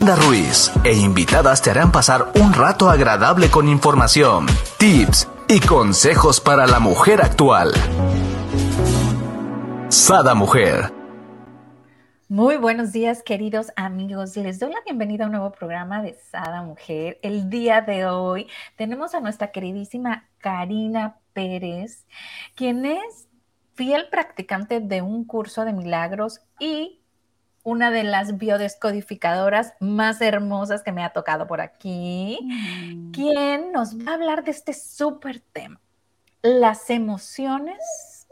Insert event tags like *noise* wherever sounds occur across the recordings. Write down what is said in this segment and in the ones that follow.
Ruiz e invitadas te harán pasar un rato agradable con información, tips y consejos para la mujer actual. Sada Mujer. Muy buenos días, queridos amigos. Les doy la bienvenida a un nuevo programa de Sada Mujer. El día de hoy tenemos a nuestra queridísima Karina Pérez, quien es fiel practicante de un curso de milagros y una de las biodescodificadoras más hermosas que me ha tocado por aquí, mm. quien nos va a hablar de este súper tema, las emociones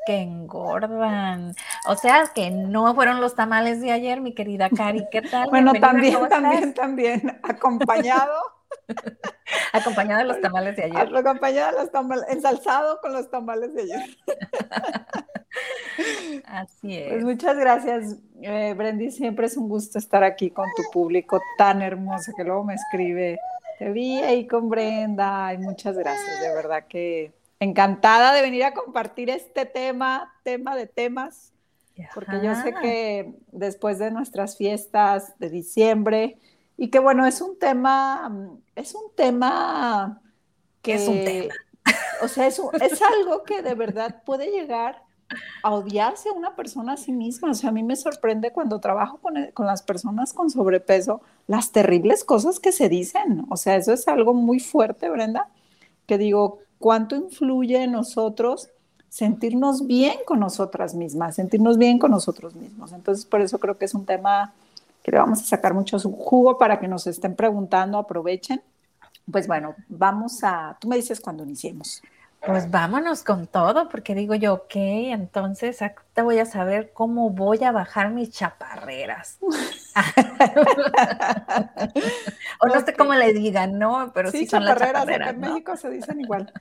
que engordan. O sea, que no fueron los tamales de ayer, mi querida Cari, ¿qué tal? bueno, también, también, también, acompañado. *laughs* acompañado de los tamales de ayer. Acompañado de los tamales, ensalzado con los tamales de ayer. *laughs* Así es. Pues muchas gracias, eh, Brendy. Siempre es un gusto estar aquí con tu público tan hermoso que luego me escribe. Te vi ahí con Brenda. y muchas gracias. De verdad que encantada de venir a compartir este tema, tema de temas, porque yo sé que después de nuestras fiestas de diciembre, y que bueno, es un tema, es un tema que... Es un tema. O sea, es, es algo que de verdad puede llegar a odiarse a una persona a sí misma. O sea, a mí me sorprende cuando trabajo con, con, las personas con sobrepeso, las terribles cosas que se dicen. O sea, eso es algo muy fuerte, Brenda, que digo, ¿cuánto influye en nosotros sentirnos bien con nosotras mismas, sentirnos bien con nosotros mismos? Entonces, por eso creo que es un tema que le vamos a sacar mucho jugo para que nos estén preguntando, aprovechen. Pues bueno, vamos a, tú me dices cuando iniciemos. Pues vámonos con todo, porque digo yo, ok, entonces voy a saber cómo voy a bajar mis chaparreras. *laughs* o no sé cómo le digan, ¿no? Pero sí, son chaparreras, las chaparreras. en México se dicen igual.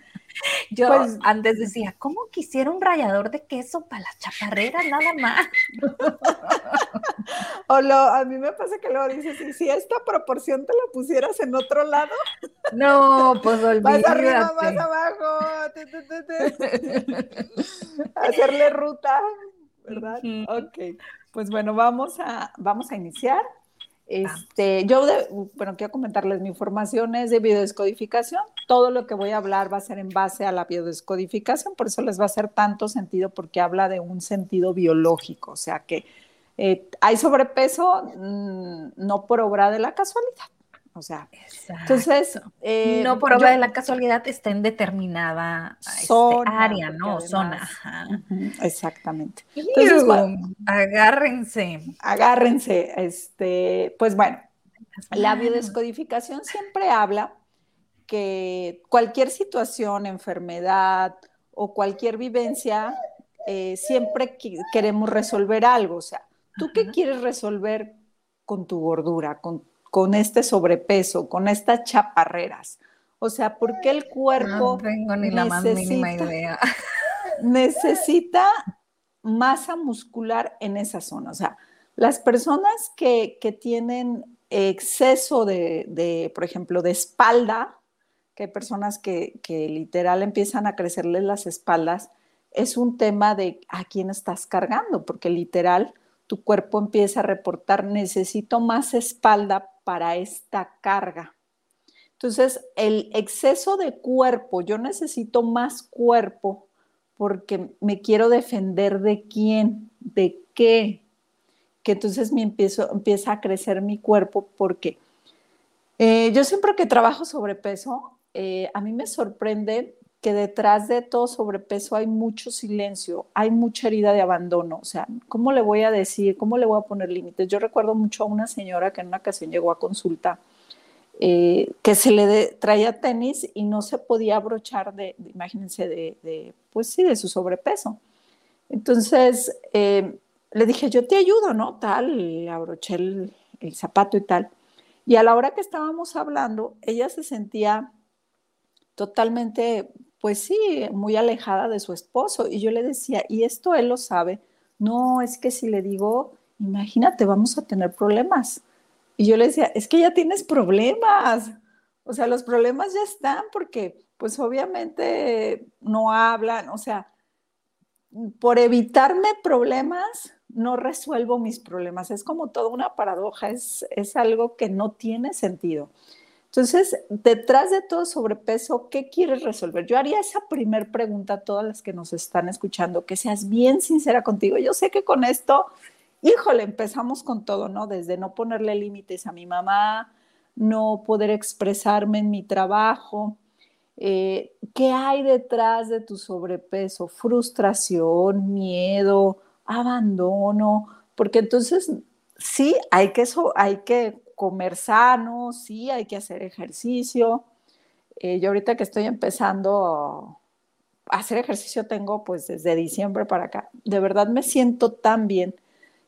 *laughs* Yo pues, antes decía, ¿cómo quisiera un rallador de queso para las chaparreras nada más? *laughs* o lo, a mí me pasa que luego dices, ¿y si esta proporción te la pusieras en otro lado? No, pues olvídate. Más arriba, más abajo. Hacerle ruta, ¿verdad? Ok, pues bueno, vamos a, vamos a iniciar. Este, yo, bueno, quiero comentarles, mi formación es de biodescodificación. Todo lo que voy a hablar va a ser en base a la biodescodificación, por eso les va a hacer tanto sentido porque habla de un sentido biológico, o sea que eh, hay sobrepeso mm, no por obra de la casualidad. O sea, entonces. Eh, no por obra de la casualidad está en determinada este, área, ¿no? zona. exactamente. Entonces, agárrense. Agárrense. Este, pues bueno, la biodescodificación siempre habla que cualquier situación, enfermedad o cualquier vivencia, eh, siempre queremos resolver algo. O sea, ¿tú qué quieres resolver con tu gordura, con con este sobrepeso, con estas chaparreras? O sea, ¿por qué el cuerpo no tengo ni la más mínima idea. *laughs* necesita masa muscular en esa zona? O sea, las personas que, tienen exceso de, por ejemplo, de espalda, que hay personas que, que literal empiezan a crecerles las espaldas, es un tema de a quién estás cargando, porque literal tu cuerpo empieza a reportar, necesito más espalda para esta carga. Entonces, el exceso de cuerpo, yo necesito más cuerpo porque me quiero defender de quién, de qué, que entonces me empiezo, empieza a crecer mi cuerpo porque eh, yo siempre que trabajo sobrepeso, eh, a mí me sorprende que detrás de todo sobrepeso hay mucho silencio, hay mucha herida de abandono. O sea, ¿cómo le voy a decir? ¿Cómo le voy a poner límites? Yo recuerdo mucho a una señora que en una ocasión llegó a consulta, eh, que se le traía tenis y no se podía abrochar de, imagínense, de, pues sí, de su sobrepeso. Entonces, eh, le dije, yo te ayudo, ¿no? Tal, le abroché el zapato y tal. Y a la hora que estábamos hablando, ella se sentía totalmente pues sí, muy alejada de su esposo. Y yo le decía, ¿y esto él lo sabe? No, es que si le digo, imagínate, vamos a tener problemas. Y yo le decía, es que ya tienes problemas. O sea, los problemas ya están porque, pues obviamente no hablan, o sea, por evitarme problemas, no resuelvo mis problemas. Es como toda una paradoja, es, es algo que no tiene sentido. Entonces, detrás de todo sobrepeso, ¿qué quieres resolver? Yo haría esa primer pregunta a todas las que nos están escuchando, que seas bien sincera contigo. Yo sé que con esto, híjole, empezamos con todo, ¿no? Desde no ponerle límites a mi mamá, no poder expresarme en mi trabajo. Eh, ¿Qué hay detrás de tu sobrepeso? Frustración, miedo, abandono, porque entonces sí, hay que, hay que comer sano, sí, hay que hacer ejercicio. Eh, yo ahorita que estoy empezando a hacer ejercicio tengo pues desde diciembre para acá. De verdad me siento tan bien.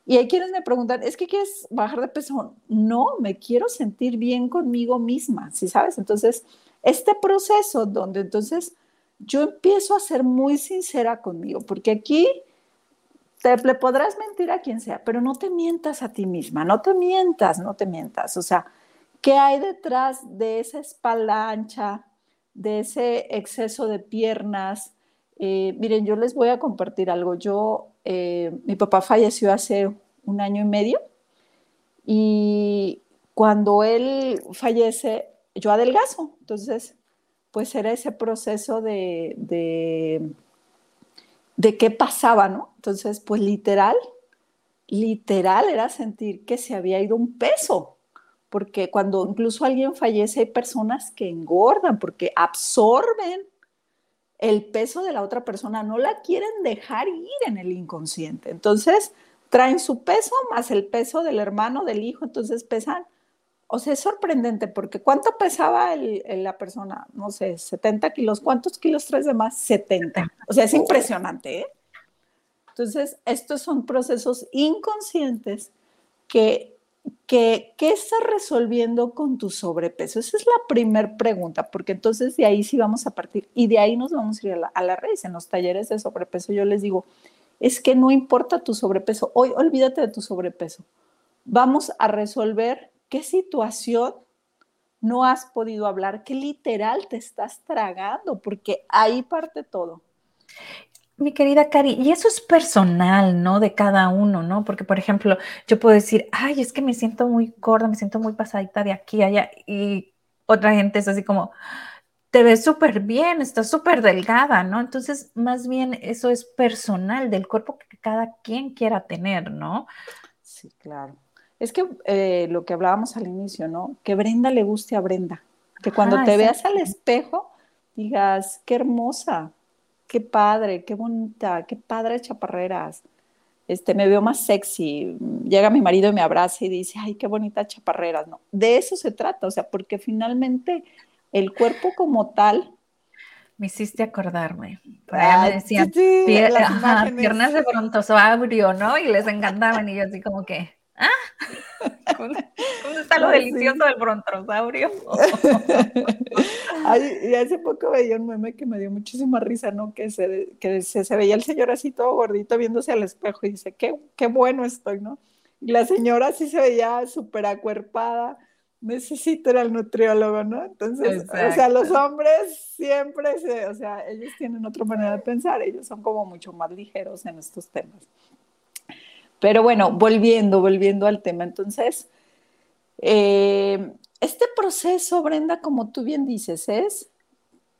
Y hay quienes me preguntan, ¿es que quieres bajar de peso? No, me quiero sentir bien conmigo misma, ¿sí sabes? Entonces, este proceso donde entonces yo empiezo a ser muy sincera conmigo, porque aquí te le podrás mentir a quien sea, pero no te mientas a ti misma, no te mientas, no te mientas. O sea, ¿qué hay detrás de esa espalda ancha, de ese exceso de piernas? Eh, miren, yo les voy a compartir algo. Yo, eh, mi papá falleció hace un año y medio y cuando él fallece, yo adelgazo. Entonces, pues era ese proceso de de qué pasaba, ¿no? Entonces, pues literal, literal era sentir que se había ido un peso, porque cuando incluso alguien fallece hay personas que engordan porque absorben el peso de la otra persona, no la quieren dejar ir en el inconsciente. Entonces, traen su peso más el peso del hermano, del hijo, entonces pesan. O sea, es sorprendente porque ¿cuánto pesaba la persona? No sé, 70 kilos. ¿Cuántos kilos traes de más? 70. O sea, es impresionante. ¿eh? Entonces, estos son procesos inconscientes que, que, estás resolviendo con tu sobrepeso. Esa es la primera pregunta, porque entonces de ahí sí vamos a partir y de ahí nos vamos a ir a la, a la raíz. En los talleres de sobrepeso yo les digo, es que no importa tu sobrepeso, hoy olvídate de tu sobrepeso. Vamos a resolver qué situación no has podido hablar, qué literal te estás tragando, porque ahí parte todo. Mi querida Cari, y eso es personal, ¿no? De cada uno, ¿no? Porque, por ejemplo, yo puedo decir, ay, es que me siento muy gorda, me siento muy pasadita de aquí a allá, y otra gente es así como, te ves súper bien, estás súper delgada, ¿no? Entonces, más bien eso es personal del cuerpo que cada quien quiera tener, ¿no? Sí, claro. Es que eh, lo que hablábamos al inicio, ¿no? Que Brenda le guste a Brenda. Que cuando te veas al espejo digas, qué hermosa, qué padre, qué bonita, qué padre chaparreras. Este, me veo más sexy. Llega mi marido y me abraza y dice, ay, qué bonita chaparreras. No, de eso se trata, o sea, porque finalmente el cuerpo como tal. Me hiciste acordarme. Por me decían, piernas de brontosaurio, ¿no? Y les encantaban y yo así como que, ¿Ah? ¿Dónde, está lo delicioso del brontosaurio? *laughs* y hace poco veía un meme que me dio muchísima risa, ¿no? Que se, que se, veía el señor así todo gordito viéndose al espejo y dice, qué, qué bueno estoy, ¿no? Y la señora sí se veía súper acuerpada. Necesito ir al nutriólogo, ¿no? Entonces, o sea, los hombres siempre, se, o sea, ellos tienen otra manera de pensar, ellos son como mucho más ligeros en estos temas. Pero bueno, volviendo, volviendo al tema, entonces, eh, este proceso, Brenda, como tú bien dices, es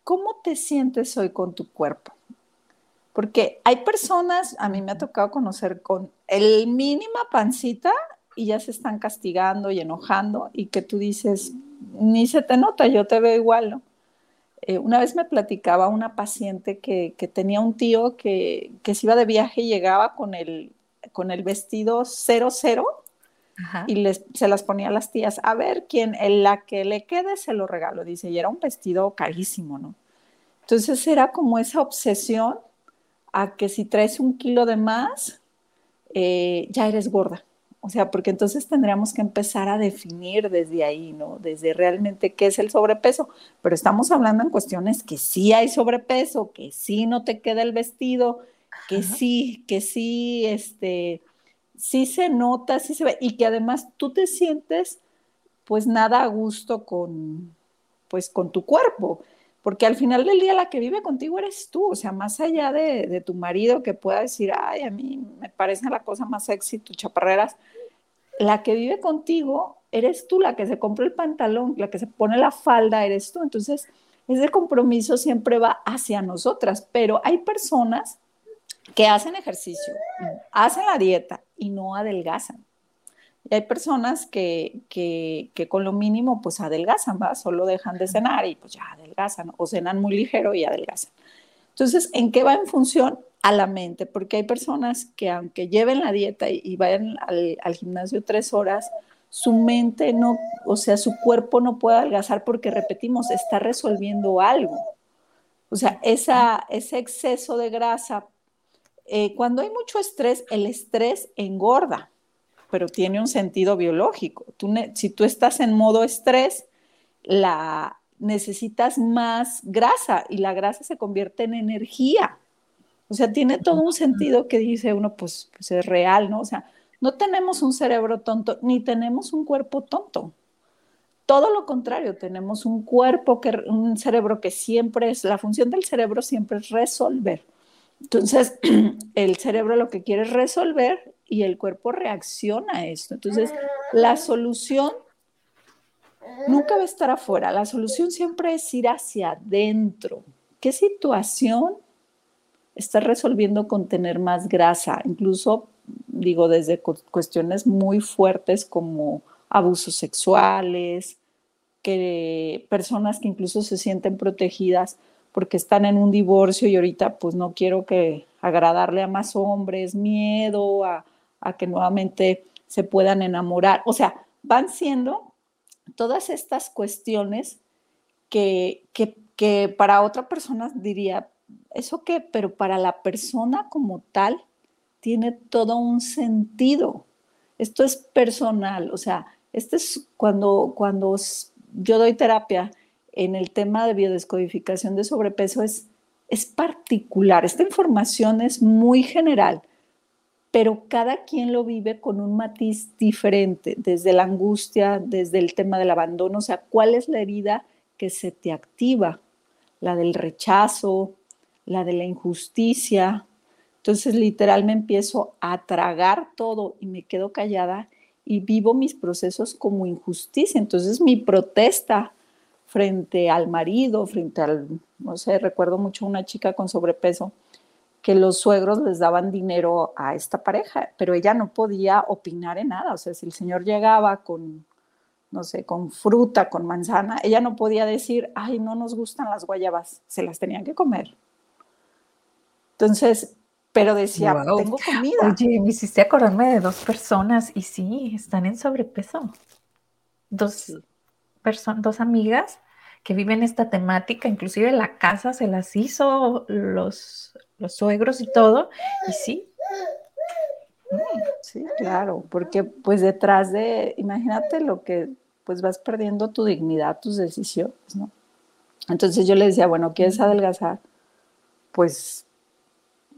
cómo te sientes hoy con tu cuerpo. Porque hay personas, a mí me ha tocado conocer con el mínima pancita y ya se están castigando y enojando y que tú dices, ni se te nota, yo te veo igual. Eh, una vez me platicaba una paciente que, tenía un tío que, que, se iba de viaje y llegaba con el con el vestido cero cero y les, se las ponía a las tías, a ver quién, en la que le quede se lo regalo, dice, y era un vestido carísimo, ¿no? Entonces era como esa obsesión a que si traes un kilo de más, eh, ya eres gorda. O sea, porque entonces tendríamos que empezar a definir desde ahí, ¿no? Desde realmente qué es el sobrepeso. Pero estamos hablando en cuestiones que sí hay sobrepeso, que sí no te queda el vestido, que sí, que sí, este, sí se nota, sí se ve, y que además tú te sientes pues nada a gusto con, pues con tu cuerpo, porque al final del día la que vive contigo eres tú, o sea, más allá de, tu marido que pueda decir, ay, a mí me parece la cosa más sexy, tus chaparreras, la que vive contigo eres tú, la que se compra el pantalón, la que se pone la falda, eres tú. Entonces, ese compromiso siempre va hacia nosotras, pero hay personas que hacen ejercicio, hacen la dieta y no adelgazan. Y hay personas que, que, que, con lo mínimo pues adelgazan, ¿va? Solo dejan de cenar y pues ya adelgazan, o cenan muy ligero y adelgazan. Entonces, ¿en qué va en función? A la mente, porque hay personas que aunque lleven la dieta y, vayan al, gimnasio tres horas, su mente no, o sea, su cuerpo no puede adelgazar porque, repetimos, está resolviendo algo. O sea, ese exceso de grasa, eh, cuando hay mucho estrés, el estrés engorda pero tiene un sentido biológico. Tú si tú estás en modo estrés, la, necesitas más grasa y la grasa se convierte en energía. O sea, tiene todo un sentido que dice uno, pues, pues es real, ¿no? O sea, no tenemos un cerebro tonto ni tenemos un cuerpo tonto. Todo lo contrario, tenemos un cuerpo, que, un cerebro que siempre es, la función del cerebro siempre es resolver. Entonces, *clears throat* el cerebro lo que quiere es resolver y el cuerpo reacciona a esto. Entonces, la solución nunca va a estar afuera, la solución siempre es ir hacia adentro. ¿Qué situación está resolviendo con tener más grasa? Incluso, digo, desde cuestiones muy fuertes como abusos sexuales, que personas que incluso se sienten protegidas porque están en un divorcio y ahorita pues no quiero que agradarle a más hombres, miedo a, que nuevamente se puedan enamorar. O sea, van siendo todas estas cuestiones que, que, que para otra persona diría, ¿eso qué? Pero para la persona como tal tiene todo un sentido. Esto es personal, o sea, este es cuando, cuando yo doy terapia en el tema de biodescodificación de sobrepeso es, particular. Esta información es muy general, pero cada quien lo vive con un matiz diferente, desde la angustia, desde el tema del abandono, o sea, cuál es la herida que se te activa, la del rechazo, la de la injusticia. Entonces, literal, me empiezo a tragar todo y me quedo callada y vivo mis procesos como injusticia. Entonces, mi protesta frente al marido, frente al, no sé, recuerdo mucho una chica con sobrepeso que los suegros les daban dinero a esta pareja, pero ella no podía opinar en nada, o sea, si el señor llegaba con, no sé, con fruta, con manzana, ella no podía decir, ay, no nos gustan las guayabas, se las tenían que comer. Entonces, pero decía, tengo comida. Oye, me hiciste acordarme de dos personas y sí, están en sobrepeso. Dos, dos amigas que viven esta temática, inclusive la casa se las hizo los, los suegros y todo, y sí. Sí, claro, porque pues detrás de, imagínate lo que, pues vas perdiendo tu dignidad, tus decisiones, ¿no? Entonces yo le decía, bueno, ¿quieres adelgazar? Pues,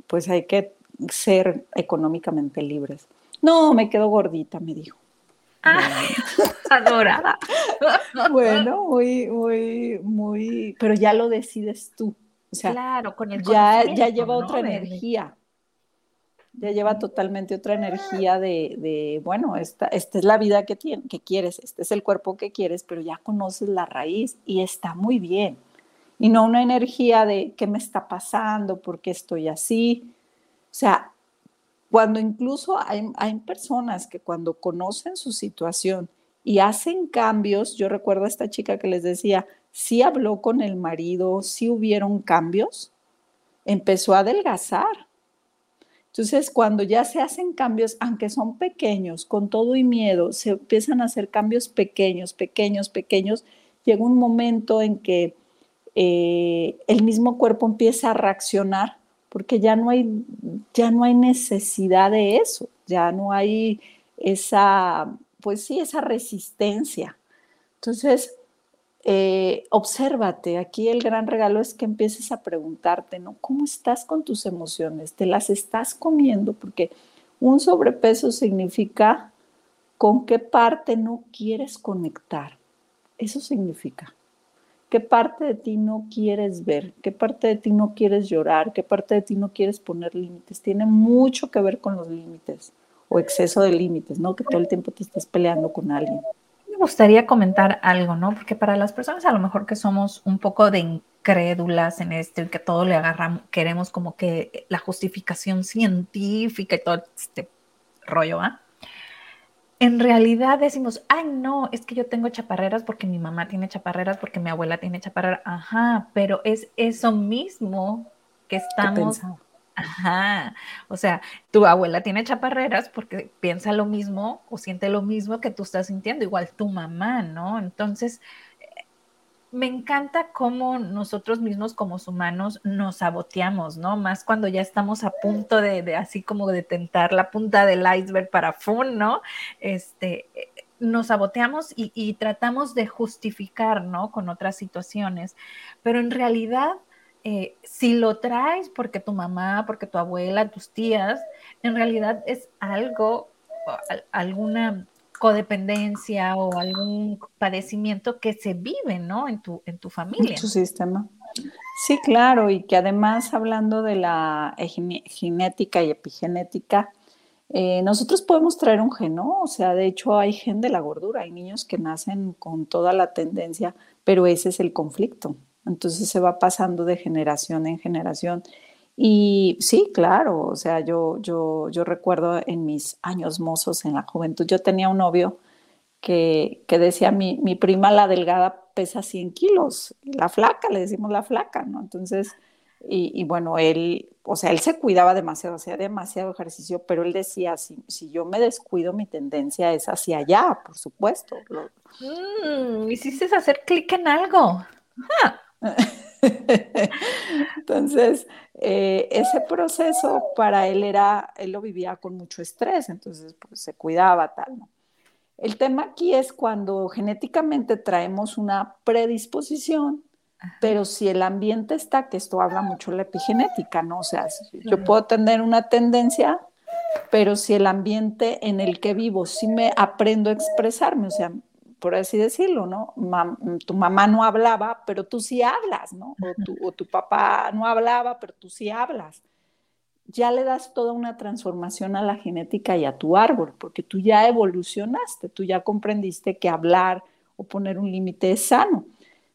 pues hay que ser económicamente libres. No, me quedo gordita, me dijo. *laughs* adorada. *laughs* bueno, muy, muy, muy, pero ya lo decides tú. O sea, claro, con el ya, ya lleva otra energía. Ya lleva totalmente otra energía de, de bueno, esta, esta, es la vida que, tiene, que quieres, este es el cuerpo que quieres, pero ya conoces la raíz y está muy bien. Y no una energía de qué me está pasando, por qué estoy así. O sea, cuando incluso hay, personas que cuando conocen su situación y hacen cambios, yo recuerdo a esta chica que les decía, sí habló con el marido, sí hubieron cambios, empezó a adelgazar. Entonces, cuando ya se hacen cambios, aunque son pequeños, con todo y miedo, se empiezan a hacer cambios pequeños, pequeños, pequeños, llega un momento en que eh, el mismo cuerpo empieza a reaccionar porque ya no hay, ya no hay necesidad de eso, ya no hay esa, pues sí, esa resistencia. Entonces, eh, obsérvate, aquí el gran regalo es que empieces a preguntarte, ¿no? ¿Cómo estás con tus emociones? ¿Te las estás comiendo? Porque un sobrepeso significa con qué parte no quieres conectar. Eso significa ¿Qué parte de ti no quieres ver? ¿Qué parte de ti no quieres llorar? ¿Qué parte de ti no quieres poner límites? Tiene mucho que ver con los límites o exceso de límites, ¿no? Que todo el tiempo te estás peleando con alguien. Me gustaría comentar algo, ¿no? Porque para las personas a lo mejor que somos un poco de incrédulas en esto y que todo le agarramos, queremos como que la justificación científica y todo este rollo, ¿ah? en realidad decimos, ay, no, es que yo tengo chaparreras porque mi mamá tiene chaparreras, porque mi abuela tiene chaparreras. Ajá, pero es eso mismo que estamos. Ajá, o sea, tu abuela tiene chaparreras porque piensa lo mismo o siente lo mismo que tú estás sintiendo, igual tu mamá, ¿no? Entonces, me encanta cómo nosotros mismos como humanos nos saboteamos, ¿no? Más cuando ya estamos a punto de, así como de tentar la punta del iceberg para fun, ¿no? Este, nos saboteamos y, tratamos de justificar, ¿no? Con otras situaciones, pero en realidad, eh, si lo traes porque tu mamá, porque tu abuela, tus tías, en realidad es algo, alguna codependencia o algún padecimiento que se vive, ¿no? En tu, en tu familia. En tu sistema. Sí, claro, y que además hablando de la genética y epigenética, eh, nosotros podemos traer un gen, ¿no? O sea, de hecho hay gen de la gordura, hay niños que nacen con toda la tendencia, pero ese es el conflicto. Entonces se va pasando de generación en generación y sí, claro, o sea, yo, yo, yo recuerdo en mis años mozos, en la juventud, yo tenía un novio que, que decía, mi, mi, prima la delgada pesa 100 kilos, la flaca, le decimos la flaca, ¿no? Entonces, y, bueno, él, o sea, él se cuidaba demasiado, hacía demasiado ejercicio, pero él decía, si, si yo me descuido, mi tendencia es hacia allá, por supuesto. Mm, hiciste hacer clic en algo. *laughs* entonces, eh, ese proceso para él era, él lo vivía con mucho estrés, entonces pues, se cuidaba tal, ¿no? El tema aquí es cuando genéticamente traemos una predisposición, pero si el ambiente está, que esto habla mucho la epigenética, ¿no? O sea, yo puedo tener una tendencia, pero si el ambiente en el que vivo, sí me aprendo a expresarme, o sea, por así decirlo, ¿no? tu mamá no hablaba, pero tú sí hablas, ¿no? O tu, papá no hablaba, pero tú sí hablas. Ya le das toda una transformación a la genética y a tu árbol, porque tú ya evolucionaste, tú ya comprendiste que hablar o poner un límite es sano.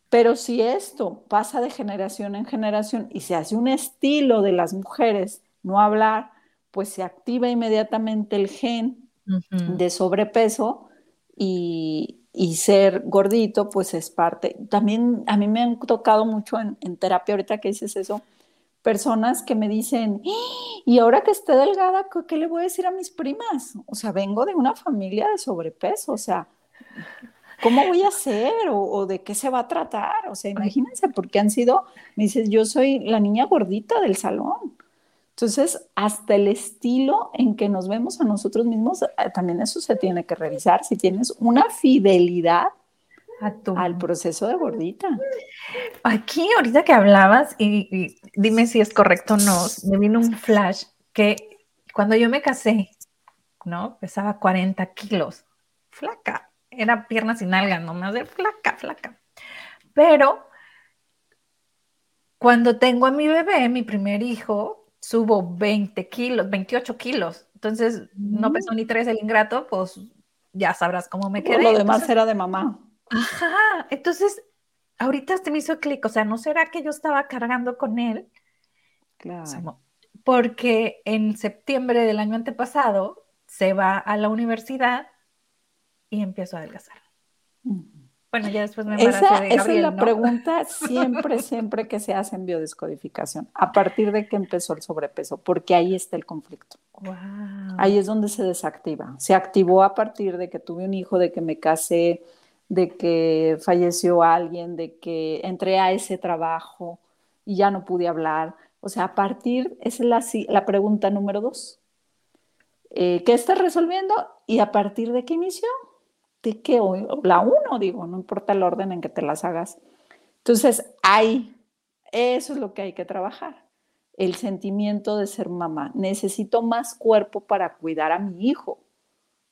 Pero si esto pasa de generación en generación y se hace un estilo de las mujeres no hablar, pues se activa inmediatamente el gen de sobrepeso y, y ser gordito, pues es parte. También a mí me han tocado mucho en, terapia, ahorita que dices eso, personas que me dicen, y ahora que esté delgada, ¿qué le voy a decir a mis primas? O sea, vengo de una familia de sobrepeso, o sea, ¿cómo voy a hacer? O, de qué se va a tratar? O sea, imagínense, porque han sido, me dices, yo soy la niña gordita del salón. Entonces, hasta el estilo en que nos vemos a nosotros mismos, eh, también eso se tiene que revisar. Si tienes una fidelidad al proceso de gordita. Aquí, ahorita que hablabas, y, dime si es correcto o no, me vino un flash que cuando yo me casé, ¿no? Pesaba 40 kilos, flaca, era pierna sin alga, no más de flaca, flaca. Pero cuando tengo a mi bebé, mi primer hijo, subo 20 kilos, 28 kilos. Entonces, no pesó ni tres el ingrato, pues ya sabrás cómo me quedé. lo demás era de mamá. Ajá. Entonces, ahorita se me hizo clic. O sea, ¿no será que yo estaba cargando con él? Claro. Porque en septiembre del año antepasado se va a la universidad y empiezo a adelgazar. Bueno, ya después me esa, de esa es la pregunta *laughs* siempre, siempre que se hace en biodescodificación. ¿A partir de que empezó el sobrepeso? Porque ahí está el conflicto. Ahí es donde se desactiva. Se activó a partir de que tuve un hijo, de que me casé, de que falleció alguien, de que entré a ese trabajo y ya no pude hablar. O sea, a partir, esa es la, pregunta número dos. Eh, ¿Qué estás resolviendo? ¿Y a partir de qué inició? De hoy, la uno, digo, no importa el orden en que te las hagas. Entonces, hay, eso es lo que hay que trabajar, el sentimiento de ser mamá. Necesito más cuerpo para cuidar a mi hijo,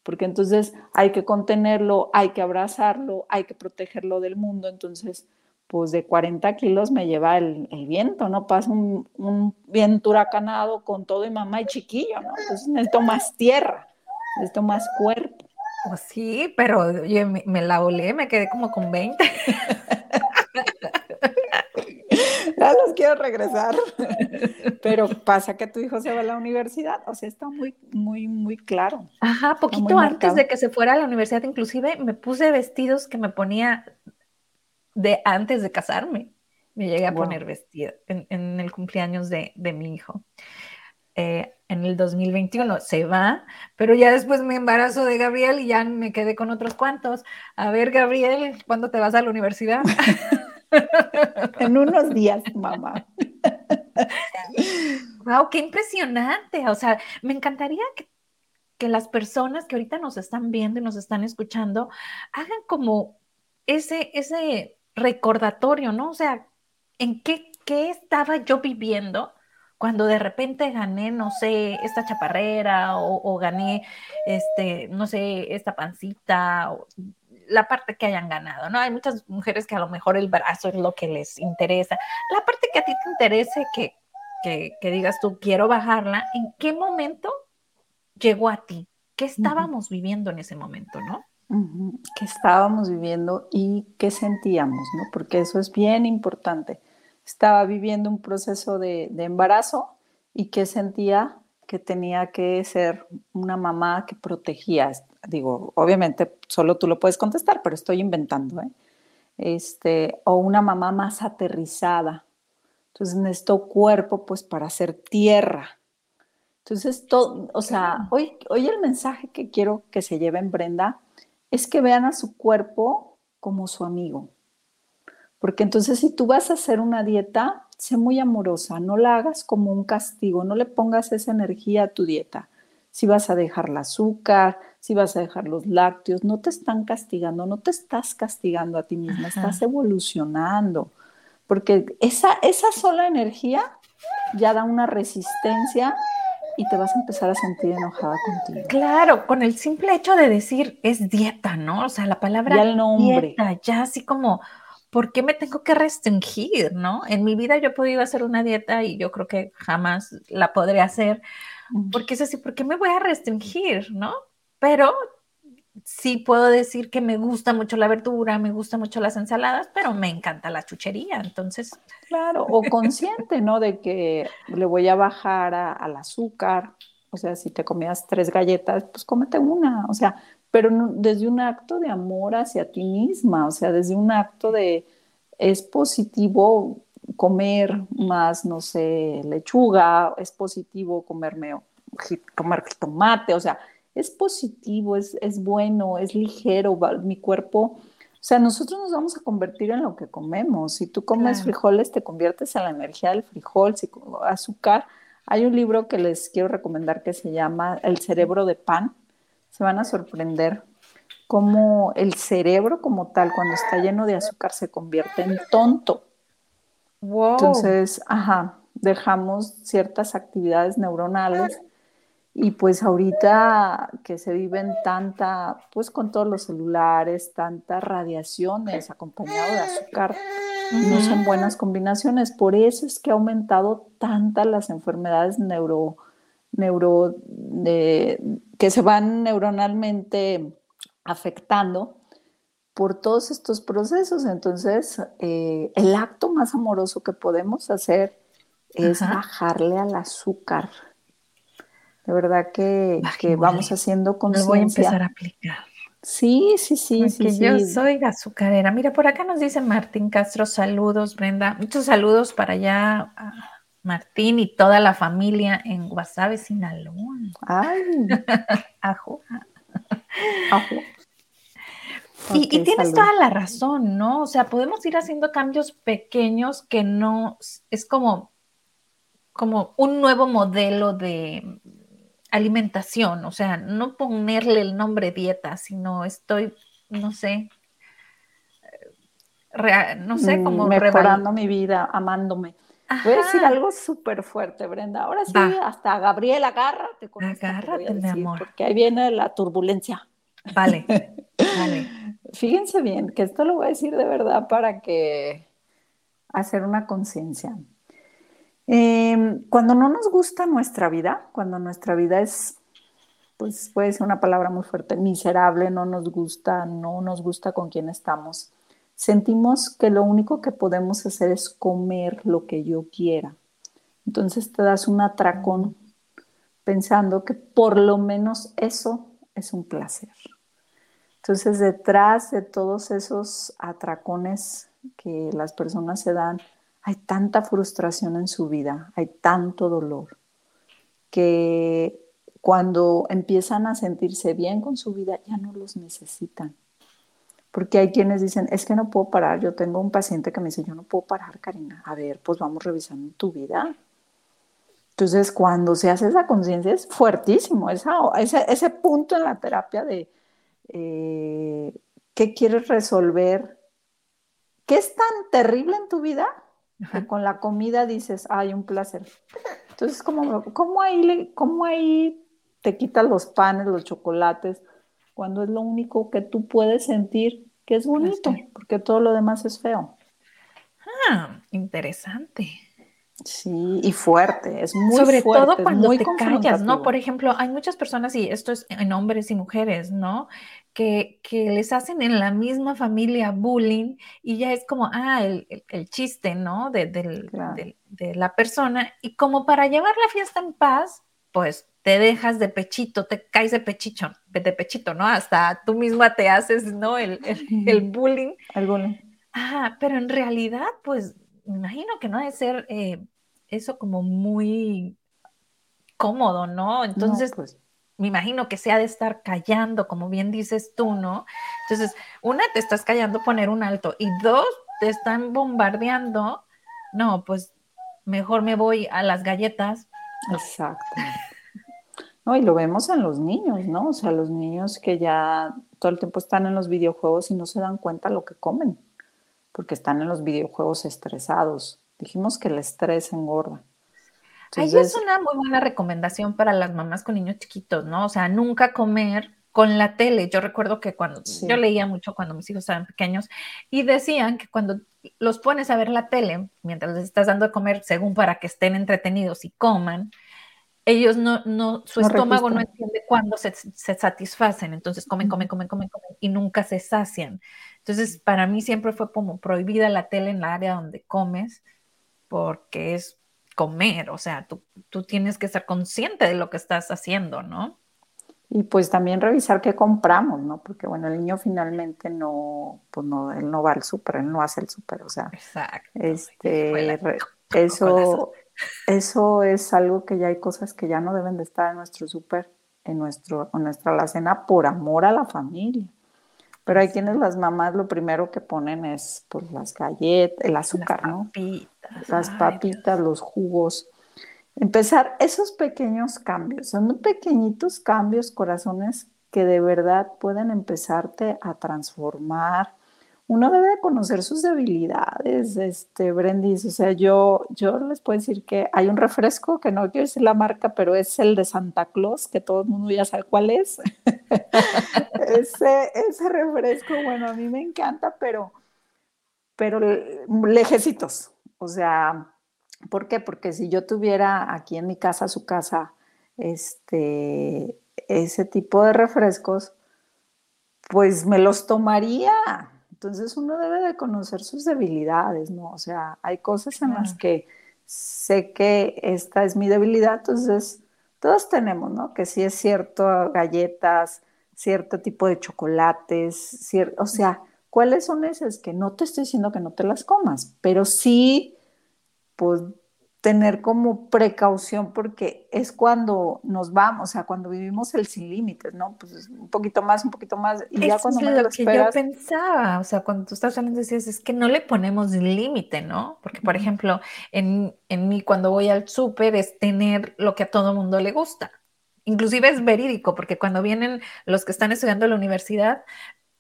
porque entonces hay que contenerlo, hay que abrazarlo, hay que protegerlo del mundo. Entonces, pues de 40 kilos me lleva el, viento, ¿no? Pasa un, un, viento huracanado con todo y mamá y chiquillo, ¿no? Entonces necesito más tierra, necesito más cuerpo. Pues sí, pero yo me, me la olé, me quedé como con 20. *laughs* ya los quiero regresar. Pero pasa que tu hijo se va a la universidad, o sea, está muy, muy, muy claro. Ajá, poquito antes de que se fuera a la universidad, inclusive me puse vestidos que me ponía de antes de casarme. Me llegué a poner vestido en, el cumpleaños de, mi hijo. Eh, en el 2021 se va, pero ya después me embarazo de Gabriel y ya me quedé con otros cuantos. A ver, Gabriel, ¿cuándo te vas a la universidad? *laughs* en unos días, mamá. Wow, qué impresionante. O sea, me encantaría que, que, las personas que ahorita nos están viendo y nos están escuchando hagan como ese, ese recordatorio, ¿no? O sea, ¿en qué, qué estaba yo viviendo? Cuando de repente gané, no sé, esta chaparrera o, o, gané, este, no sé, esta pancita, o la parte que hayan ganado, ¿no? Hay muchas mujeres que a lo mejor el brazo es lo que les interesa. La parte que a ti te interese, que, que, digas tú, quiero bajarla, ¿en qué momento llegó a ti? ¿Qué estábamos viviendo en ese momento, no? ¿Qué estábamos viviendo y qué sentíamos, no? Porque eso es bien importante. Estaba viviendo un proceso de, de embarazo y qué sentía que tenía que ser una mamá que protegía. Digo, obviamente solo tú lo puedes contestar, pero estoy inventando, ¿eh? Este, o una mamá más aterrizada. Entonces necesito cuerpo pues para hacer tierra. Entonces, todo, o sea, hoy, hoy el mensaje que quiero que se lleven Brenda es que vean a su cuerpo como su amigo. Porque entonces si tú vas a hacer una dieta, sé muy amorosa, no la hagas como un castigo, no le pongas esa energía a tu dieta. Si vas a dejar el azúcar, si vas a dejar los lácteos, no te están castigando, no te estás castigando a ti misma, estás evolucionando. Porque esa, esa sola energía ya da una resistencia y te vas a empezar a sentir enojada contigo. Claro, con el simple hecho de decir es dieta, ¿no? O sea, la palabra ya el nombre. dieta, ya así como, ¿por qué me tengo que restringir, no? En mi vida yo he podido hacer una dieta y yo creo que jamás la podré hacer, porque es así, ¿por qué me voy a restringir, no? Pero sí puedo decir que me gusta mucho la verdura, me gusta mucho las ensaladas, pero me encanta la chuchería, entonces. Claro, o consciente, ¿no? De que le voy a bajar al azúcar, o sea, si te comías tres galletas, pues cómete una, o sea, pero desde un acto de amor hacia ti misma, o sea, desde un acto de, es positivo comer más, no sé, lechuga, es positivo comerme, comer tomate, o sea, es positivo, es, es bueno, es ligero, mi cuerpo, o sea, nosotros nos vamos a convertir en lo que comemos. Si tú comes frijoles, te conviertes en la energía del frijol, si azúcar. Hay un libro que les quiero recomendar que se llama El cerebro de pan, se van a sorprender cómo el cerebro como tal, cuando está lleno de azúcar, se convierte en tonto. Entonces, ajá, dejamos ciertas actividades neuronales y pues ahorita que se viven tanta, pues con todos los celulares, tantas radiaciones acompañado de azúcar, no son buenas combinaciones. Por eso es que ha aumentado tantas las enfermedades neuro, neuro que se van neuronalmente afectando por todos estos procesos. Entonces, eh, el acto más amoroso que podemos hacer es bajarle al azúcar. De verdad que, vamos haciendo conciencia. voy a empezar a aplicar. Sí, sí, sí, sí. Yo soy azucarera. Mira, por acá nos dice Martín Castro, saludos, Brenda. Muchos saludos para allá. Martín y toda la familia en Guasave, Sinaloa. Ay, *laughs* ajo. ajo. y, tienes toda la razón, ¿no? O sea, podemos ir haciendo cambios pequeños que no es como, como un nuevo modelo de alimentación, o sea, no ponerle el nombre dieta, sino estoy, no sé, no sé, como mejorando mi vida, amándome. Voy a decir algo súper fuerte, Brenda. Ahora sí, hasta Gabriel, agárrate con Agárrate, mi amor. Porque ahí viene la turbulencia. Vale, *laughs* vale. Fíjense bien que esto lo voy a decir de verdad para que hacer una conciencia. Em, cuando no nos gusta nuestra vida, cuando nuestra vida es, pues puede ser una palabra muy fuerte, miserable, no nos gusta, no nos gusta con quién estamos, sentimos que lo único que podemos hacer es comer lo que yo quiera. Entonces te das un atracón pensando que por lo menos eso es un placer. Entonces detrás de todos esos atracones que las personas se dan, hay tanta frustración en su vida, hay tanto dolor, que cuando empiezan a sentirse bien con su vida ya no los necesitan. Porque hay quienes dicen, es que no puedo parar. Yo tengo un paciente que me dice, yo no puedo parar, Karina. A ver, pues vamos revisando tu vida. Entonces, cuando se hace esa conciencia es fuertísimo, ese, ese, punto en la terapia de eh, qué quieres resolver, qué es tan terrible en tu vida que con la comida dices, hay un placer. Entonces, ¿cómo, cómo, ahí, ¿cómo ahí te quitas los panes, los chocolates, cuando es lo único que tú puedes sentir que es bonito, porque todo lo demás es feo? Ah, interesante. Sí, y fuerte, es muy Sobre fuerte, todo cuando muy te callas, ¿no? Por ejemplo, hay muchas personas, y esto es en hombres y mujeres, ¿no? Que, que les hacen en la misma familia bullying y ya es como, ah, el, el, chiste, ¿no? De, de, la persona. Y como para llevar la fiesta en paz, pues te dejas de pechito, te caes de pechito, de pechito, ¿no? Hasta tú misma te haces, ¿no? El, el, bullying. El bullying. Ah, pero en realidad, pues me imagino que no debe ser eh, eso como muy cómodo, ¿no? Entonces, pues. me imagino que se ha de estar callando, como bien dices tú, ¿no? Entonces, una, te estás callando poner un alto y dos, te están bombardeando. No, pues mejor me voy a las galletas. Exacto. No, y lo vemos en los niños, ¿no? O sea, los niños que ya todo el tiempo están en los videojuegos y no se dan cuenta lo que comen porque están en los videojuegos estresados. Dijimos que el estrés engorda. Ahí es una muy buena recomendación para las mamás con niños chiquitos, ¿no? O sea, nunca comer con la tele. Yo recuerdo que cuando yo leía mucho cuando mis hijos estaban pequeños y decían que cuando los pones a ver la tele, mientras les estás dando de comer, según para que estén entretenidos y coman, ellos no, no, su estómago no entiende cuándo se, se, satisfacen, entonces comen, comen, comen, comen, comen y nunca se sacian. Entonces, para mí siempre fue como prohibida la tele en la área donde comes, porque es comer, o sea, tú, tú tienes que ser consciente de lo que estás haciendo, ¿no? Y pues también revisar qué compramos, ¿no? Porque bueno, el niño finalmente no, pues no, él no va al súper, él no hace el súper, o sea, Exacto. este, *laughs* eso, eso es algo que ya hay cosas que ya no deben de estar en nuestro súper, en, nuestro, en nuestra alacena por amor a la familia. Pero hay quienes las mamás lo primero que ponen es pues las galletas, el azúcar, las papitas, Las papitas, los jugos. Empezar esos pequeños cambios, son pequeñitos cambios, corazones, que de verdad pueden empezarte a transformar, uno debe conocer sus debilidades, este, Brendis. O sea, yo, yo les puedo decir que hay un refresco, que no quiero decir la marca, pero es el de Santa Claus, que todo el mundo ya sabe cuál es. *laughs* ese, ese refresco, bueno, a mí me encanta, pero, pero lejecitos. O sea, ¿por qué? Porque si yo tuviera aquí en mi casa, su casa, este, ese tipo de refrescos, pues me los tomaría entonces uno debe de conocer sus debilidades, ¿no? O sea, hay cosas en las que sé que esta es mi debilidad, entonces todos tenemos, ¿no? Que sí es cierto, galletas, cierto tipo de chocolates, o sea, ¿cuáles son esas? Que no te estoy diciendo que no te las comas, pero sí, pues tener como precaución porque es cuando nos vamos, o sea, cuando vivimos el sin límites, ¿no? Pues un poquito más, un poquito más, y ya cuando es lo, que yo pensaba, o sea, cuando tú estás hablando decías, es que no le ponemos límite, ¿no? Porque, por ejemplo, en, en mí cuando voy al súper es tener lo que a todo mundo le gusta. Inclusive es verídico, porque cuando vienen los que están estudiando en la universidad,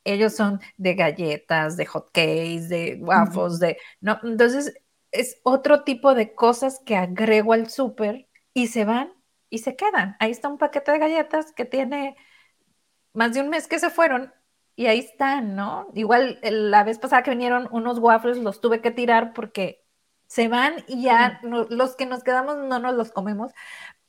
ellos son de galletas, de hot cakes, de waffles, de, ¿no? Entonces, es otro tipo de cosas que agrego al súper y se van y se quedan. Ahí está un paquete de galletas que tiene más de un mes que se fueron y ahí están, ¿no? Igual la vez pasada que vinieron unos waffles los tuve que tirar porque se van y ya los que nos quedamos no nos los comemos,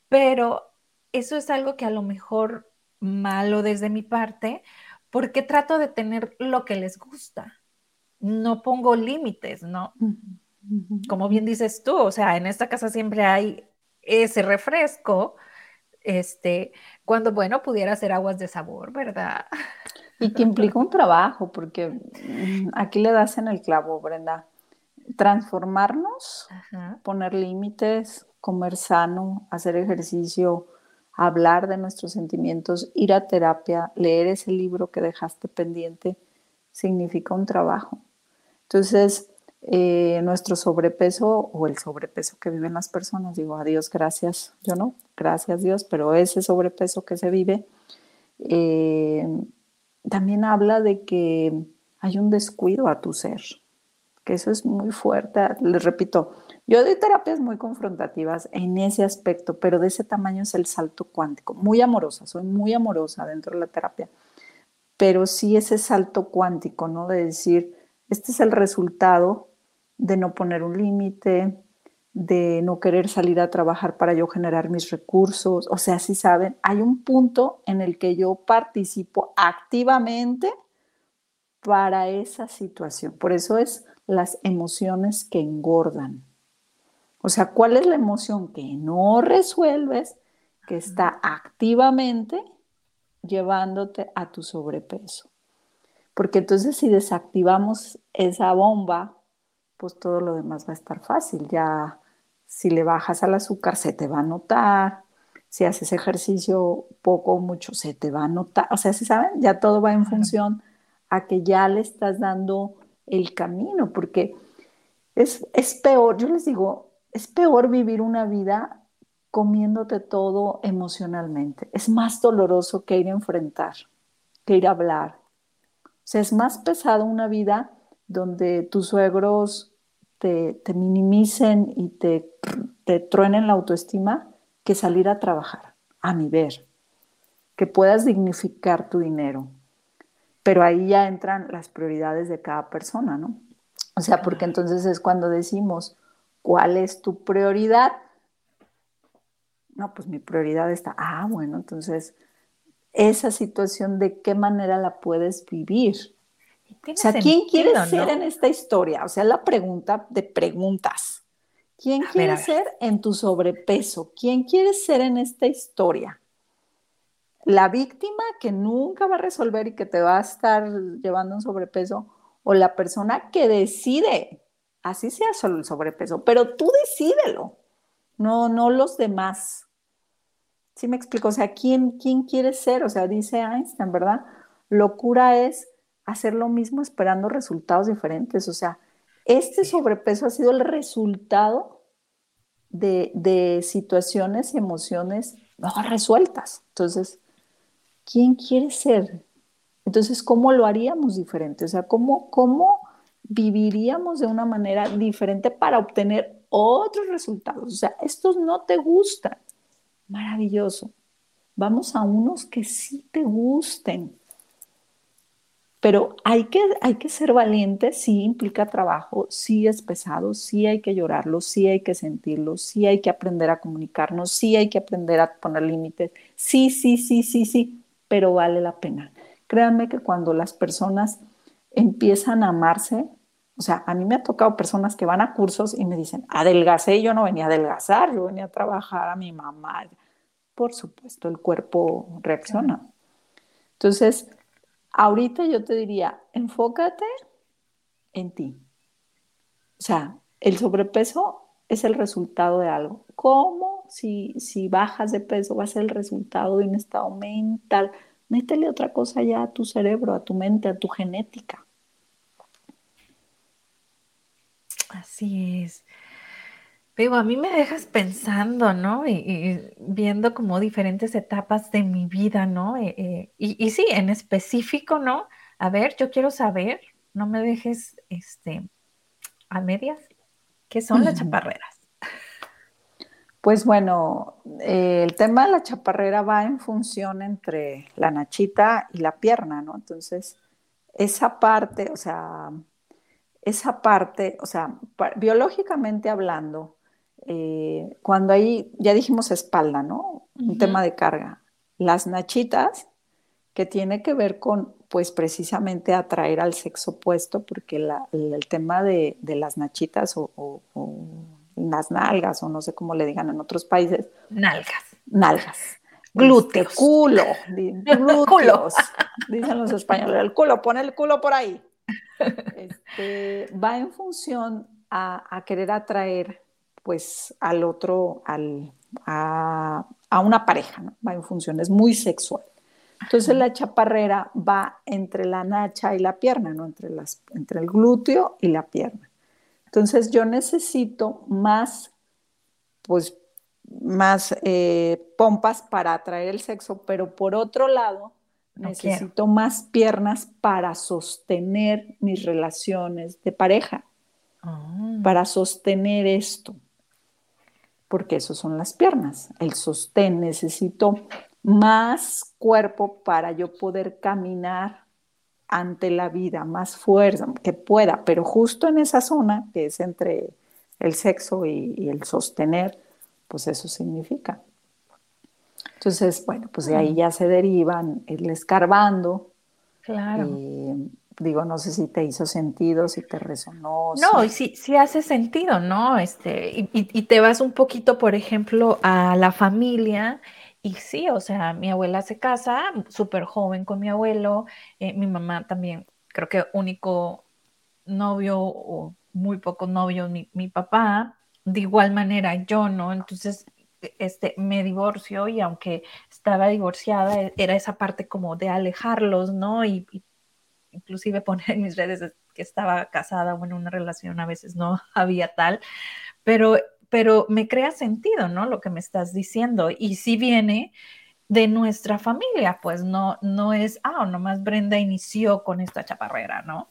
pero eso es algo que a lo mejor malo desde mi parte, porque trato de tener lo que les gusta. No pongo límites, ¿no? Como bien dices tú, o sea, en esta casa siempre hay ese refresco, este, cuando, bueno, pudiera ser aguas de sabor, ¿verdad? Y que implica un trabajo, porque mm, aquí le das en el clavo, Brenda. Transformarnos, poner límites, comer sano, hacer ejercicio, hablar de nuestros sentimientos, ir a terapia, leer ese libro que dejaste pendiente, significa un trabajo. Entonces, eh, nuestro sobrepeso o el sobrepeso que viven las personas, digo, adiós, gracias, yo no, gracias Dios, pero ese sobrepeso que se vive, eh, también habla de que hay un descuido a tu ser, que eso es muy fuerte. Les repito, yo doy terapias muy confrontativas en ese aspecto, pero de ese tamaño es el salto cuántico. Muy amorosa, soy muy amorosa dentro de la terapia, pero sí ese salto cuántico, ¿no? De decir, este es el resultado de no poner un límite, de no querer salir a trabajar para yo generar mis recursos. O sea, si saben, hay un punto en el que yo participo activamente para esa situación. Por eso es las emociones que engordan. O sea, ¿cuál es la emoción que no resuelves, que está activamente llevándote a tu sobrepeso? Porque entonces si desactivamos esa bomba, pues todo lo demás va a estar fácil. Ya si le bajas al azúcar se te va a notar, si haces ejercicio poco o mucho se te va a notar. O sea, si saben, ya todo va en función a que ya le estás dando el camino, porque es, es peor, yo les digo, es peor vivir una vida comiéndote todo emocionalmente. Es más doloroso que ir a enfrentar, que ir a hablar. O sea, es más pesado una vida donde tus suegros te, minimicen y te, te truenen la autoestima que salir a trabajar, a mi ver, que puedas dignificar tu dinero. Pero ahí ya entran las prioridades de cada persona, ¿no? O sea, porque entonces es cuando decimos, ¿cuál es tu prioridad? No, pues mi prioridad está, ah, bueno, entonces esa situación de qué manera la puedes vivir. O sea, ¿quién quiere ser en esta historia? O sea, la pregunta de preguntas. ¿Quién quiere ser en tu sobrepeso? ¿Quién quiere ser en esta historia? ¿La víctima que nunca va a resolver y que te va a estar llevando un sobrepeso? ¿O la persona que decide? Así sea solo el sobrepeso, pero tú decídelo, no, no los demás. ¿Sí me explico? O sea, ¿quién, quién quiere ser? O sea, dice Einstein, ¿verdad? Locura es hacer lo mismo esperando resultados diferentes. O sea, este sobrepeso ha sido el resultado de, situaciones y emociones no resueltas. Entonces, ¿quién quiere ser? Entonces, ¿cómo lo haríamos diferente? O sea, ¿cómo, cómo viviríamos de una manera diferente para obtener otros resultados? O sea, estos no te gustan. Maravilloso. Vamos a unos que sí te gusten. Pero hay que, hay que ser valiente, sí implica trabajo, sí es pesado, sí hay que llorarlo, sí hay que sentirlo, sí hay que aprender a comunicarnos, sí hay que aprender a poner límites, sí, sí, sí, sí, sí, pero vale la pena. Créanme que cuando las personas empiezan a amarse, o sea, a mí me ha tocado personas que van a cursos y me dicen, adelgacé, yo no venía a adelgazar, yo venía a trabajar a mi mamá. Por supuesto, el cuerpo reacciona. Entonces, Ahorita yo te diría, enfócate en ti. O sea, el sobrepeso es el resultado de algo. ¿Cómo si, si bajas de peso va a ser el resultado de un estado mental? Métele otra cosa ya a tu cerebro, a tu mente, a tu genética. Así es. Digo, a mí me dejas pensando, ¿no? Y, viendo como diferentes etapas de mi vida, ¿no? Eh, eh, y, sí, en específico, ¿no? A ver, yo quiero saber, no me dejes este, a medias, ¿qué son las chaparreras? Pues bueno, eh, el tema de la chaparrera va en función entre la nachita y la pierna, ¿no? Entonces, esa parte, o sea, esa parte, o sea, biológicamente hablando, eh, cuando hay, ya dijimos espalda, ¿no? Un tema de carga. Las nachitas, que tiene que ver con, pues precisamente atraer al sexo opuesto, porque el, tema de, las nachitas o, las nalgas, o no sé cómo le digan en otros países. Nalgas. Nalgas. Glúteos. Este, culo. *laughs* Glúteos. dicen los españoles. El culo, pon el culo por ahí. *laughs* Este, va en función a, querer atraer pues al otro, al, a, una pareja, ¿no? va en función, es muy sexual. Entonces la chaparrera va entre la nacha y la pierna, ¿no? entre, las, entre el glúteo y la pierna. Entonces yo necesito más, pues, más eh, pompas para atraer el sexo, pero por otro lado, necesito más piernas para sostener mis relaciones de pareja, ah. para sostener esto, porque eso son las piernas, el sostén, necesito más cuerpo para yo poder caminar ante la vida, más fuerza que pueda, pero justo en esa zona que es entre el sexo y el sostener, pues eso significa. Entonces, bueno, pues de ahí ya se derivan el escarbando. Claro. Digo, no sé si te hizo sentido, si te resonó. No, y sí, sí hace sentido, ¿no? Este, y, te vas un poquito, por ejemplo, a la familia. Y sí, o sea, mi abuela se casa súper joven con mi abuelo, eh, mi mamá también, creo que único novio o muy poco novio mi, mi papá, de igual manera yo, ¿no? Entonces este, me divorcio y aunque estaba divorciada, e, era esa parte como de alejarlos, ¿no? Y, inclusive poner en mis redes que estaba casada o en una relación, a veces no *laughs* había tal, pero, pero me crea sentido, ¿no? Lo que me estás diciendo. Y si viene de nuestra familia, pues no, no es, ah, nomás Brenda inició con esta chaparrera, ¿no?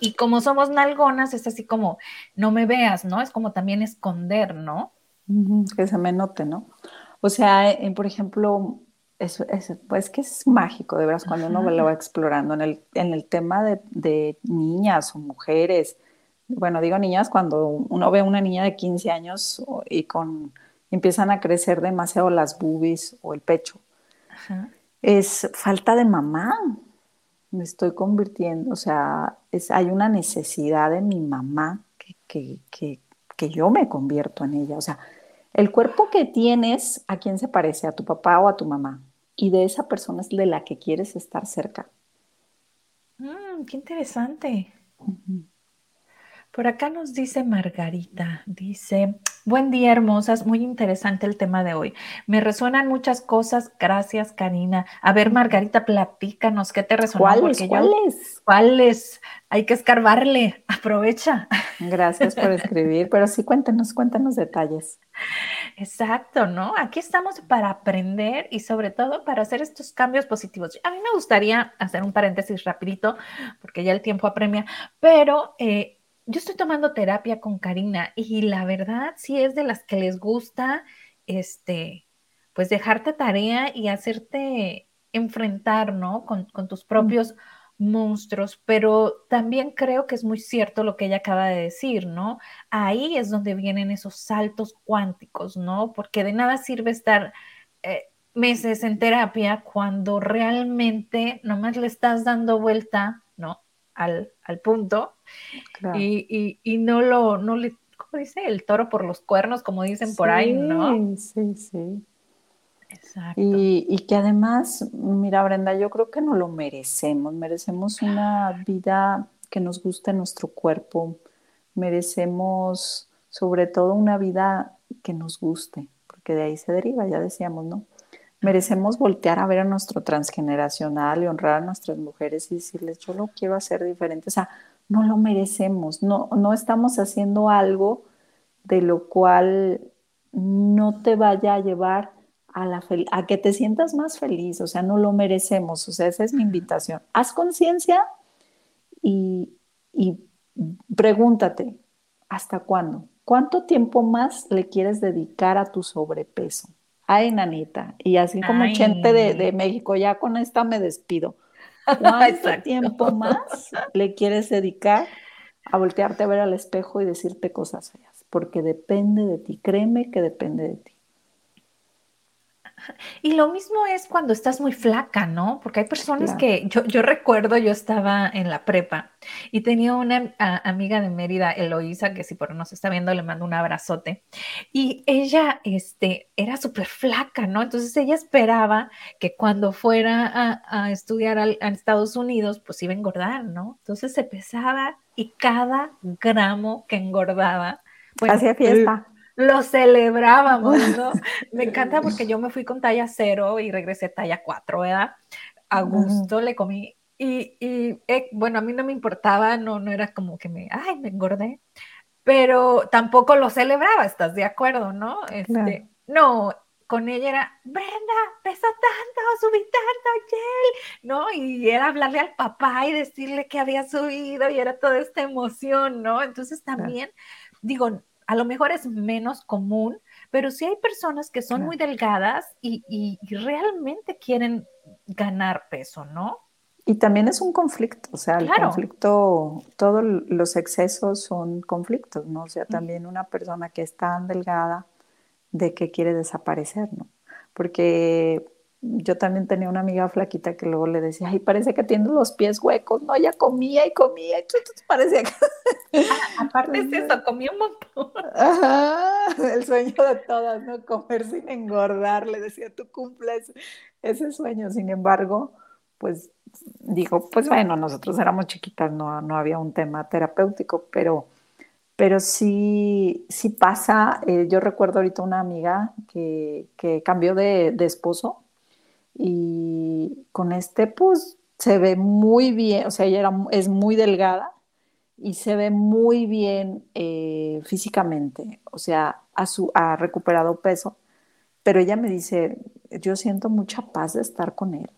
Y, como somos nalgonas, es así como, no me veas, ¿no? Es como también esconder, ¿no? que se me note, ¿no? O sea, por ejemplo, es, pues que es mágico, de verdad, cuando uno lo va explorando en el, en el tema de, niñas o mujeres. Bueno, digo niñas cuando uno ve una niña de 15 años y con empiezan a crecer demasiado las boobies o el pecho. Es falta de mamá. Me estoy convirtiendo, o sea, es, hay una necesidad de mi mamá que, que, que yo me convierto en ella. O sea, el cuerpo que tienes, ¿a quién se parece? ¿A tu papá o a tu mamá? Y de esa persona es de la que quieres estar cerca. Mm, qué interesante. Por acá nos dice Margarita, dice, buen día hermosas, muy interesante el tema de hoy. Me resuenan muchas cosas, gracias Karina. A ver Margarita, platícanos, ¿qué te resonó? ¿Cuáles? ¿Cuáles? ¿Cuáles? Hay que escarbarle, *laughs* aprovecha. Gracias por escribir, pero sí cuéntenos, cuéntanos detalles. Exacto, ¿no? Aquí estamos para aprender y sobre todo para hacer estos cambios positivos. A mí me gustaría hacer un paréntesis rapidito, porque ya el tiempo apremia, pero... Eh, yo estoy tomando terapia con Karina y la verdad sí es de las que les gusta, este, pues dejarte tarea y hacerte enfrentar, ¿no? Con, tus propios monstruos, pero también creo que es muy cierto lo que ella acaba de decir, ¿no? Ahí es donde vienen esos saltos cuánticos, ¿no? Porque de nada sirve estar eh, meses en terapia cuando realmente nomás le estás dando vuelta, ¿no? Al, al punto y, y, no lo, no le, ¿cómo dice? El toro por los cuernos, como dicen por ahí, ¿no? Sí, sí. Exacto. Y, y, que además, mira, Brenda, yo creo que no lo merecemos. Merecemos una vida que nos guste nuestro cuerpo. Merecemos, sobre todo, una vida que nos guste, porque de ahí se deriva, ya decíamos, ¿no? Merecemos voltear a ver a nuestro transgeneracional y honrar a nuestras mujeres y decirles, yo lo quiero hacer diferente. O sea, no lo merecemos, no, no estamos haciendo algo de lo cual no te vaya a llevar a, la a que te sientas más feliz, o sea, no lo merecemos, o sea, esa es mi invitación. Haz conciencia y, y pregúntate, ¿hasta cuándo? ¿Cuánto tiempo más le quieres dedicar a tu sobrepeso? Ay, nanita, y así como gente de, de México, ya con esta me despido. *laughs* ¿Cuánto tiempo más le quieres dedicar a voltearte a ver al espejo y decirte cosas feas? Porque depende de ti, créeme que depende de ti. Y lo mismo es cuando estás muy flaca, ¿no? Porque hay personas que yo, yo, recuerdo, yo estaba en la prepa y tenía una amiga de Mérida, Eloísa, que si por nos está viendo le mando un abrazote. Y ella este, era súper flaca, ¿no? Entonces ella esperaba que cuando fuera a, a estudiar a, Estados Unidos, pues iba a engordar, ¿no? Entonces se pesaba y cada gramo que engordaba. Hacía fiesta lo celebrábamos, *laughs* ¿no? Me encanta porque yo me fui con talla cero y regresé talla cuatro, ¿verdad? A gusto le comí y, eh, bueno, a mí no me importaba, no, no era como que me, ay, me engordé, pero tampoco lo celebraba, ¿estás de acuerdo, no? Este, No, con ella era, Brenda, peso tanto, subí tanto, Yel, ¿no? Y era hablarle al papá y decirle que había subido y era toda esta emoción, ¿no? Entonces también, digo, a lo mejor es menos común, pero sí hay personas que son muy delgadas y, realmente quieren ganar peso, ¿no? Y también es un conflicto, o sea, el conflicto, todos los excesos son conflictos, ¿no? O sea, también una persona que es tan delgada de que quiere desaparecer, ¿no? Porque yo también tenía una amiga flaquita que luego le decía, ay, parece que tiene los pies huecos, ¿no? Ella comía y comía, y parecía que... Ah, aparte es eso, comía un montón. Ajá, el sueño de todas, ¿no? Comer sin engordar, le decía, tú cumples ese sueño, sin embargo, pues dijo, pues bueno, nosotros éramos chiquitas, no, no había un tema terapéutico, pero pero sí, sí pasa. Eh, yo recuerdo ahorita una amiga que, que cambió de, de, esposo y con este pues se ve muy bien, o sea, ella es muy delgada y se ve muy bien eh, físicamente, o sea, ha, su, ha recuperado peso, pero ella me dice, yo siento mucha paz de estar con él.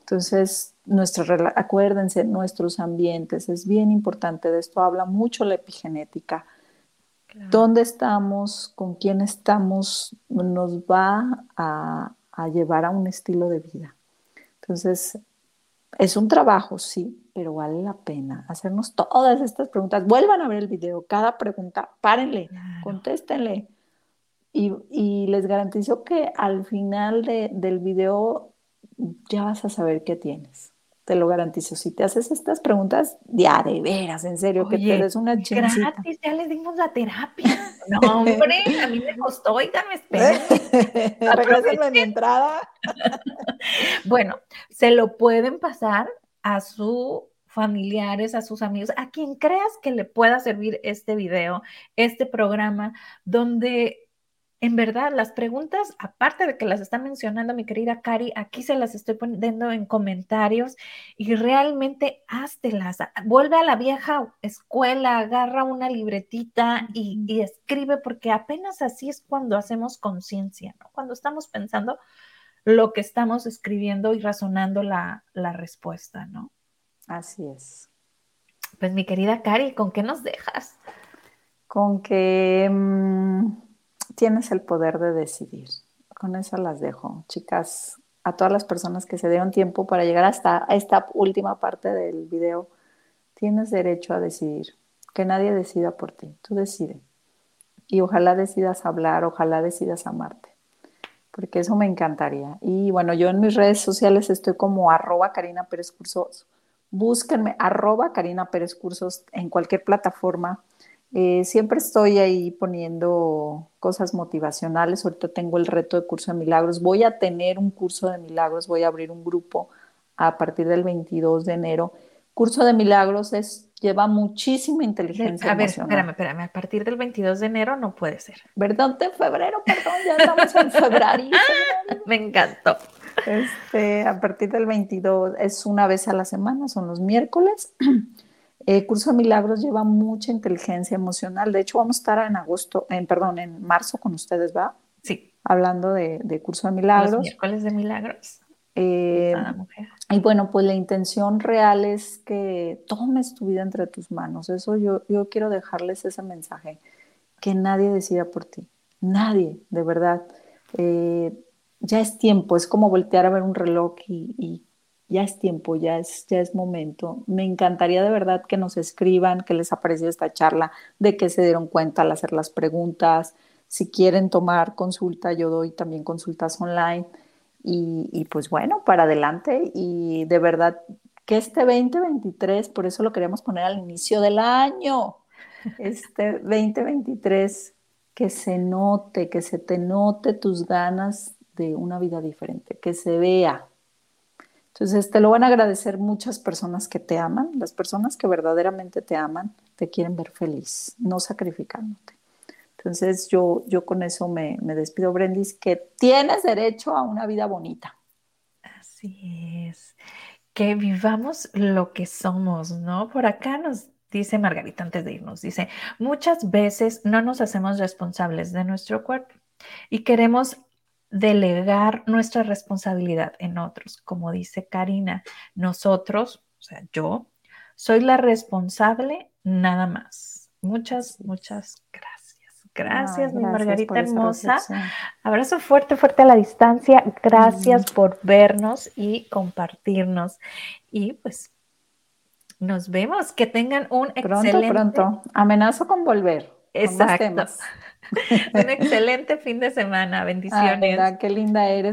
Entonces, nuestra, acuérdense, nuestros ambientes, es bien importante, de esto habla mucho la epigenética. ¿Dónde estamos? ¿Con quién estamos? Nos va a, a llevar a un estilo de vida. Entonces, es un trabajo, sí, pero vale la pena hacernos todas estas preguntas. Vuelvan a ver el video, cada pregunta, párenle, contéstenle. Y, les garantizo que al final del video ya vas a saber qué tienes te lo garantizo. Si te haces estas preguntas, ya de veras, en serio, que te des una chincita. Gratis, ya les dimos la terapia. No, hombre, a mí me costó, oigan, esperen. *laughs* Regrésenme mi entrada. *laughs* bueno, se lo pueden pasar a sus familiares, a sus amigos, a quien creas que le pueda servir este video, este programa, donde en verdad, las preguntas, aparte de que las está mencionando mi querida Cari, aquí se las estoy poniendo en comentarios y realmente háztelas. Vuelve a la vieja escuela, agarra una libretita y, escribe, porque apenas así es cuando hacemos conciencia, ¿no? Cuando estamos pensando lo que estamos escribiendo y razonando la, respuesta, ¿no? Así es. Pues mi querida Cari, ¿con qué nos dejas? Con que... Mm, tienes el poder de decidir. Con eso las dejo. Chicas, a todas las personas que se dieron tiempo para llegar hasta esta última parte del video, tienes derecho a decidir. Que nadie decida por ti, tú decides. Y ojalá decidas hablar, ojalá decidas amarte, porque eso me encantaría. Y bueno, yo en mis redes sociales estoy como arroba Karina Pérez Cursos. Búsquenme arroba Karina Pérez Cursos en cualquier plataforma eh, siempre estoy ahí poniendo cosas motivacionales. Ahorita tengo el reto de curso de milagros. Voy a tener un curso de milagros, voy a abrir un grupo a partir del 22 de enero. Curso de milagros es lleva muchísima inteligencia a ver, espérame, espérame, a partir del 22 de enero no puede ser. Perdón, de febrero, perdón, ya estamos en febrero. *laughs* Me encantó. Este, a partir del 22 es una vez a la semana, son los miércoles. El curso de milagros lleva mucha inteligencia emocional. De hecho, vamos a estar en agosto, en, perdón, en marzo con ustedes, ¿va? Sí. Hablando de, curso de milagros. Los miércoles de milagros. Eh, y bueno, pues la intención real es que tomes tu vida entre tus manos. Eso yo, yo quiero dejarles ese mensaje, que nadie decida por ti. Nadie, de verdad. Eh, ya es tiempo, es como voltear a ver un reloj y ya es tiempo, ya es, ya es momento. Me encantaría de verdad que nos escriban, que les apareció esta charla, de que se dieron cuenta al hacer las preguntas. Si quieren tomar consulta, yo doy también consultas online. Y, y pues bueno, para adelante. Y de verdad que este 2023, por eso lo queríamos poner al inicio del año, este 2023, que se note, que se te note tus ganas de una vida diferente, que se vea. Entonces, te lo van a agradecer muchas personas que te aman, las personas que verdaderamente te aman, te quieren ver feliz, no sacrificándote. Entonces, yo, yo con eso me, me despido, Brendis, que tienes derecho a una vida bonita. Así es. Que vivamos lo que somos, ¿no? Por acá nos dice Margarita antes de irnos, dice, muchas veces no nos hacemos responsables de nuestro cuerpo y queremos delegar nuestra responsabilidad en otros. Como dice Karina, nosotros, o sea, yo, soy la responsable nada más. Muchas, muchas gracias. Gracias, mi Margarita hermosa. Abrazo fuerte, fuerte a la distancia. Gracias por vernos y compartirnos. Y pues nos vemos. Que tengan un excelente. Pronto, pronto. Amenazo con volver. Exacto. *laughs* un excelente fin de semana. Bendiciones. qué linda eres.